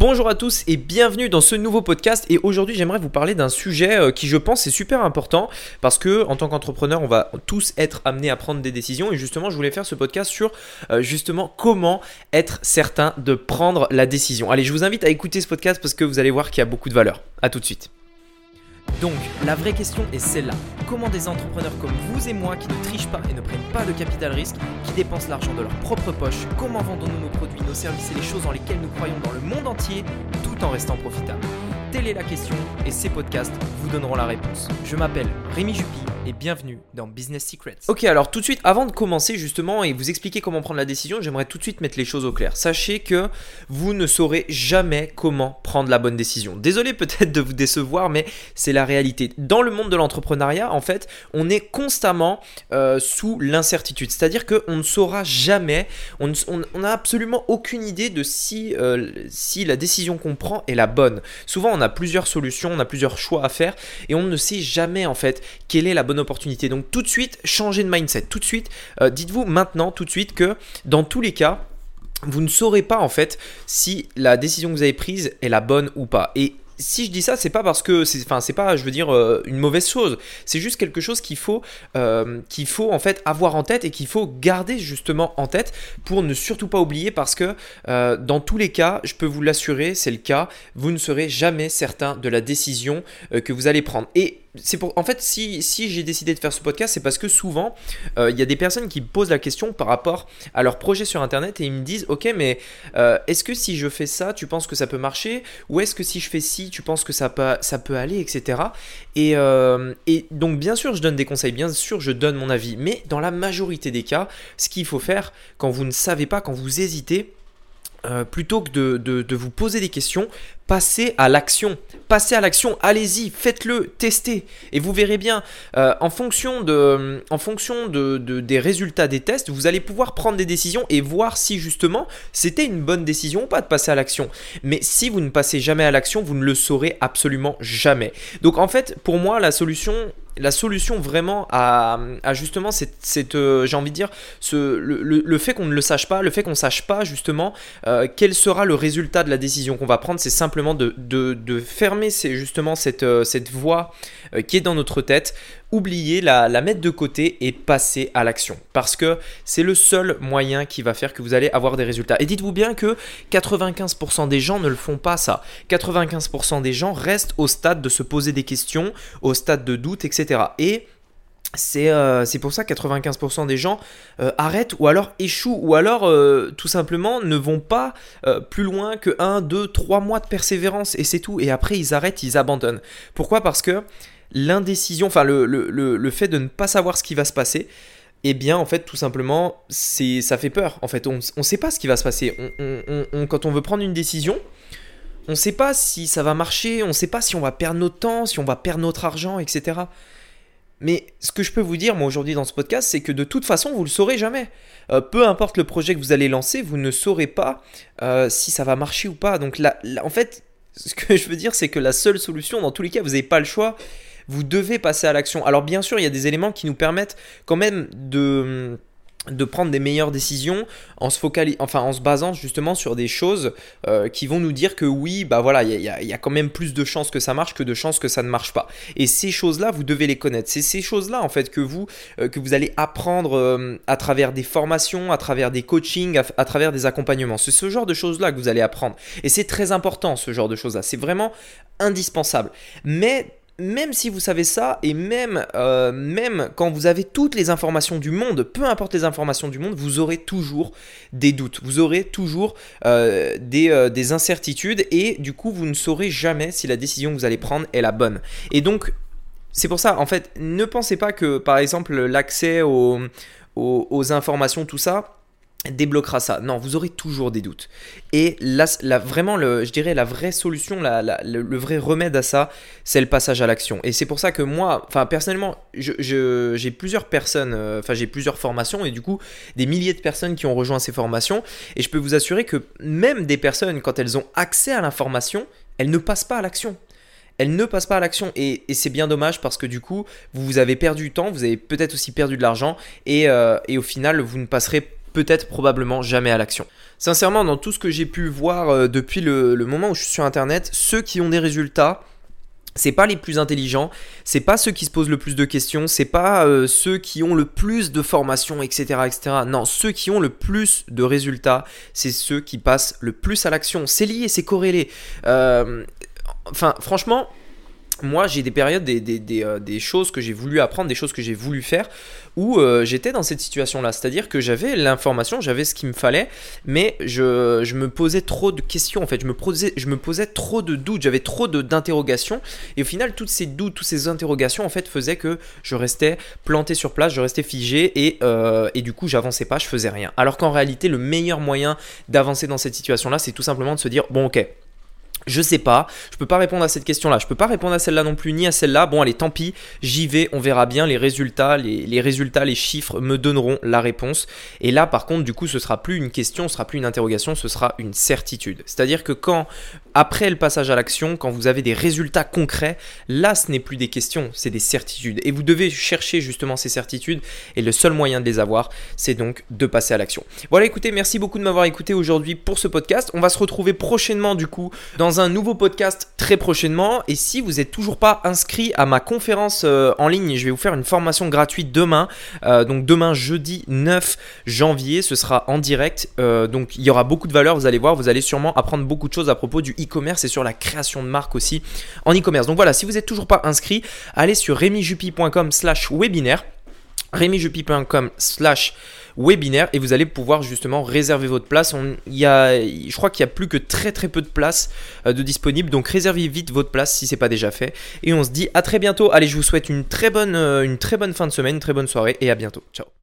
Bonjour à tous et bienvenue dans ce nouveau podcast et aujourd'hui j'aimerais vous parler d'un sujet euh, qui je pense est super important parce que en tant qu'entrepreneur on va tous être amenés à prendre des décisions et justement je voulais faire ce podcast sur euh, justement comment être certain de prendre la décision. Allez je vous invite à écouter ce podcast parce que vous allez voir qu'il y a beaucoup de valeur. A tout de suite. Donc, la vraie question est celle-là. Comment des entrepreneurs comme vous et moi qui ne trichent pas et ne prennent pas de capital risque, qui dépensent l'argent de leur propre poche, comment vendons-nous nos produits, nos services et les choses dans lesquelles nous croyons dans le monde entier, en restant profitables Telle est la question et ces podcasts vous donneront la réponse. Je m'appelle Rémi Jupy et bienvenue dans Business Secrets. Ok, alors tout de suite, avant de commencer justement et vous expliquer comment prendre la décision, j'aimerais tout de suite mettre les choses au clair. Sachez que vous ne saurez jamais comment prendre la bonne décision. Désolé peut-être de vous décevoir, mais c'est la réalité. Dans le monde de l'entrepreneuriat, en fait, on est constamment euh, sous l'incertitude. C'est-à-dire qu'on ne saura jamais, on n'a absolument aucune idée de si, euh, si la décision qu'on prend est la bonne. Souvent, on a plusieurs solutions, on a plusieurs choix à faire et on ne sait jamais en fait quelle est la bonne opportunité. Donc tout de suite, changez de mindset. Tout de suite, euh, dites-vous maintenant, tout de suite que dans tous les cas, vous ne saurez pas en fait si la décision que vous avez prise est la bonne ou pas. Et si je dis ça, c'est pas parce que c'est, enfin, c'est pas, je veux dire, euh, une mauvaise chose. C'est juste quelque chose qu'il faut, euh, qu'il faut en fait avoir en tête et qu'il faut garder justement en tête pour ne surtout pas oublier parce que euh, dans tous les cas, je peux vous l'assurer, c'est le cas, vous ne serez jamais certain de la décision que vous allez prendre. Et c'est pour en fait si, si j'ai décidé de faire ce podcast c'est parce que souvent euh, il y a des personnes qui me posent la question par rapport à leur projet sur internet et ils me disent ok mais euh, est-ce que si je fais ça tu penses que ça peut marcher? Ou est-ce que si je fais ci tu penses que ça peut, ça peut aller etc et, euh, et donc bien sûr je donne des conseils bien sûr je donne mon avis. Mais dans la majorité des cas ce qu'il faut faire quand vous ne savez pas quand vous hésitez plutôt que de, vous poser des questions, passez à l'action. Passez à l'action, allez-y, faites-le, testez. Et vous verrez bien, euh, en fonction, des résultats des tests, vous allez pouvoir prendre des décisions et voir si justement c'était une bonne décision ou pas de passer à l'action. Mais si vous ne passez jamais à l'action, vous ne le saurez absolument jamais. Donc en fait, pour moi, la solution, la solution vraiment à, justement cette, euh, j'ai envie de dire le, fait qu'on ne le sache pas, le fait qu'on ne sache pas justement euh, quel sera le résultat de la décision qu'on va prendre, c'est simplement de, fermer justement cette, euh, cette voix euh, qui est dans notre tête, oublier la, mettre de côté et passer à l'action. Parce que c'est le seul moyen qui va faire que vous allez avoir des résultats. Et dites-vous bien que 95% des gens ne le font pas ça. 95% des gens restent au stade de se poser des questions, au stade de doute, etc. Et euh, c'est pour ça que 95% des gens euh, arrêtent ou alors échouent ou alors euh, tout simplement ne vont pas plus loin que 1, 2, 3 mois de persévérance et c'est tout. Et après ils arrêtent, ils abandonnent. Pourquoi? Parce que l'indécision, enfin le, fait de ne pas savoir ce qui va se passer, eh bien en fait tout simplement ça fait peur. En fait on ne sait pas ce qui va se passer. Quand on veut prendre une décision, on ne sait pas si ça va marcher, on ne sait pas si on va perdre notre temps, si on va perdre notre argent, etc. Mais ce que je peux vous dire, moi, aujourd'hui dans ce podcast, c'est que de toute façon, vous ne le saurez jamais. Euh, peu importe le projet que vous allez lancer, vous ne saurez pas euh, si ça va marcher ou pas. Donc, là, en fait, ce que je veux dire, c'est que la seule solution, dans tous les cas, vous n'avez pas le choix. Vous devez passer à l'action. Alors, bien sûr, il y a des éléments qui nous permettent quand même de de prendre des meilleures décisions en se focalis enfin en se basant justement sur des choses euh, qui vont nous dire que oui bah voilà il y, a quand même plus de chances que ça marche que de chances que ça ne marche pas. Et ces choses là vous devez les connaître. C'est ces choses là en fait que vous euh, que vous allez apprendre euh, à travers des formations à travers des coachings à, à travers des accompagnements. C'est ce genre de choses là que vous allez apprendre. Et c'est très important ce genre de choses là c'est vraiment indispensable. Mais même si vous savez ça, et même, euh, même quand vous avez toutes les informations du monde, peu importe les informations du monde, vous aurez toujours des doutes, vous aurez toujours euh, des, euh, des, incertitudes, et du coup, vous ne saurez jamais si la décision que vous allez prendre est la bonne. Et donc, c'est pour ça, en fait, ne pensez pas que, par exemple, l'accès aux informations, tout ça, débloquera ça. Non, vous aurez toujours des doutes. Et là, vraiment, je dirais la vraie solution, le, vrai remède à ça, c'est le passage à l'action. Et c'est pour ça que moi, personnellement, j'ai plusieurs personnes, euh, enfin plusieurs formations et du coup des milliers de personnes qui ont rejoint ces formations. Et je peux vous assurer que même des personnes, quand elles ont accès à l'information, elles ne passent pas à l'action elles ne passent pas à l'action. Et, c'est bien dommage parce que du coup, vous, avez perdu du temps, vous avez peut-être aussi perdu de l'argent, et, euh, et, au final, vous ne passerez peut-être probablement jamais à l'action. Sincèrement, dans tout ce que j'ai pu voir euh, depuis le, moment où je suis sur Internet, ceux qui ont des résultats, c'est pas les plus intelligents, c'est pas ceux qui se posent le plus de questions, c'est pas euh, ceux qui ont le plus de formation, etc., etc. Non, ceux qui ont le plus de résultats, c'est ceux qui passent le plus à l'action. C'est lié, c'est corrélé. Euh, enfin, franchement, moi j'ai des périodes, des, euh, des, choses que j'ai voulu apprendre, des choses que j'ai voulu faire, où euh, j'étais dans cette situation-là. C'est-à-dire que j'avais l'information, j'avais ce qu'il me fallait, mais je, me posais trop de questions, en fait, je me posais, trop de doutes, j'avais trop d'interrogations, et au final, toutes ces doutes, toutes ces interrogations, en fait, faisaient que je restais planté sur place, je restais figé, euh, et du coup, j'avançais pas, je faisais rien. Alors qu'en réalité, le meilleur moyen d'avancer dans cette situation-là, c'est tout simplement de se dire, bon ok, je sais pas, je peux pas répondre à cette question-là, je peux pas répondre à celle-là non plus, ni à celle-là. Bon, allez, tant pis, j'y vais, on verra bien les résultats, les, résultats, les chiffres me donneront la réponse. Et là, par contre, du coup, ce sera plus une question, ce sera plus une interrogation, ce sera une certitude. C'est-à-dire que quand, après le passage à l'action, quand vous avez des résultats concrets, là, ce n'est plus des questions, c'est des certitudes. Et vous devez chercher justement ces certitudes. Et le seul moyen de les avoir, c'est donc de passer à l'action. Voilà, écoutez, merci beaucoup de m'avoir écouté aujourd'hui pour ce podcast. On va se retrouver prochainement, du coup, dans un nouveau podcast très prochainement. Et si vous n'êtes toujours pas inscrit à ma conférence euh, en ligne, je vais vous faire une formation gratuite demain. Euh, donc demain, jeudi 9 janvier, ce sera en direct. Euh, donc il y aura beaucoup de valeur, vous allez voir. Vous allez sûrement apprendre beaucoup de choses à propos du e-commerce et sur la création de marque aussi en e-commerce. Donc voilà, si vous n'êtes toujours pas inscrit, allez sur remijupi.com slash webinaire. remijupi.com slash webinaire et vous allez pouvoir justement réserver votre place. On, y a, je crois qu'il y a plus que très très peu de places euh, de disponibles, donc réservez vite votre place si c'est pas déjà fait. Et on se dit à très bientôt. Allez, je vous souhaite une très bonne, euh, une très bonne fin de semaine, une très bonne soirée et à bientôt. Ciao.